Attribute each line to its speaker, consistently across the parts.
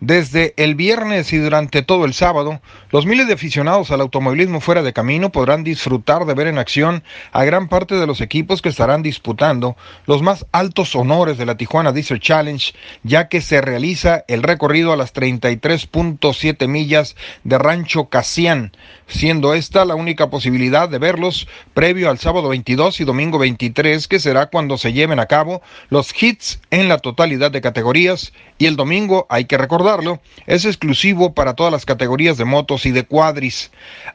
Speaker 1: Desde el viernes y durante todo el sábado, los miles de aficionados al automovilismo fuera de camino podrán disfrutar de ver en acción a gran parte de los equipos que estarán disputando los más altos honores de la Tijuana Diesel Challenge, ya que se realiza el recorrido a las 33.7 millas de Rancho Casián, siendo esta la única posibilidad de verlos previo al sábado 22 y domingo 23, que será cuando se lleven a cabo los hits en la totalidad de categorías, y el domingo hay que recordar es exclusivo para todas las categorías de motos y de cuadris.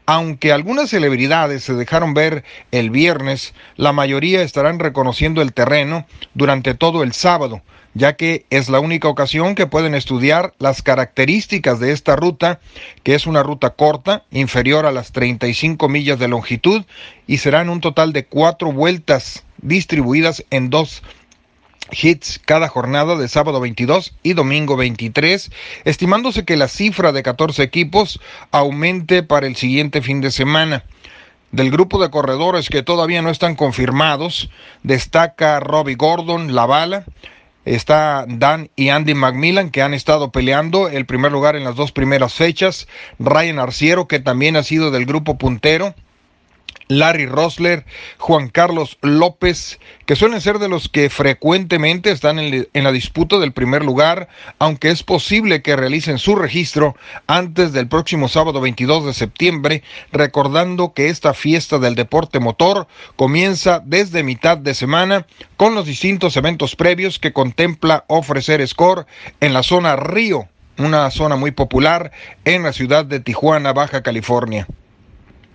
Speaker 1: Aunque algunas celebridades se dejaron ver el viernes, la mayoría estarán reconociendo el terreno durante todo el sábado ya que es la única ocasión que pueden estudiar las características de esta ruta, que es una ruta corta, inferior a las 35 millas de longitud, y serán un total de cuatro vueltas distribuidas en dos hits cada jornada de sábado 22 y domingo 23, estimándose que la cifra de 14 equipos aumente para el siguiente fin de semana. Del grupo de corredores que todavía no están confirmados, destaca Robbie Gordon, La Bala, está Dan y Andy McMillan que han estado peleando el primer lugar en las dos primeras fechas, Ryan Arciero que también ha sido del grupo puntero, Larry Rosler, Juan Carlos López, que suelen ser de los que frecuentemente están en, la disputa del primer lugar, aunque es posible que realicen su registro antes del próximo sábado 22 de septiembre, recordando que esta fiesta del deporte motor comienza desde mitad de semana con los distintos eventos previos que contempla ofrecer score en la zona Río, una zona muy popular en la ciudad de Tijuana, Baja California.